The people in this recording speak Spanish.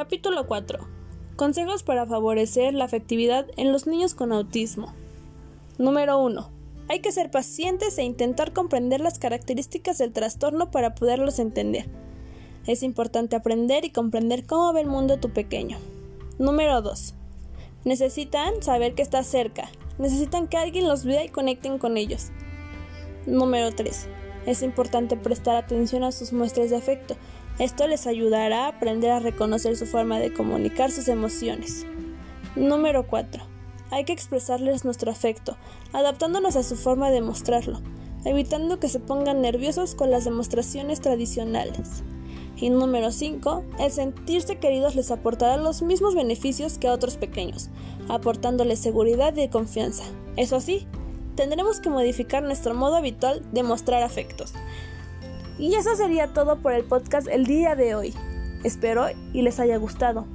Capítulo 4. Consejos para favorecer la afectividad en los niños con autismo. Número 1. Hay que ser pacientes e intentar comprender las características del trastorno para poderlos entender. Es importante aprender y comprender cómo ve el mundo tu pequeño. Número 2. Necesitan saber que está cerca. Necesitan que alguien los vea y conecten con ellos. Número 3. Es importante prestar atención a sus muestras de afecto. Esto les ayudará a aprender a reconocer su forma de comunicar sus emociones. Número 4. Hay que expresarles nuestro afecto, adaptándonos a su forma de mostrarlo, evitando que se pongan nerviosos con las demostraciones tradicionales. Y número 5, el sentirse queridos les aportará los mismos beneficios que a otros pequeños, aportándoles seguridad y confianza. Eso sí, tendremos que modificar nuestro modo habitual de mostrar afectos. Y eso sería todo por el podcast el día de hoy. Espero y les haya gustado.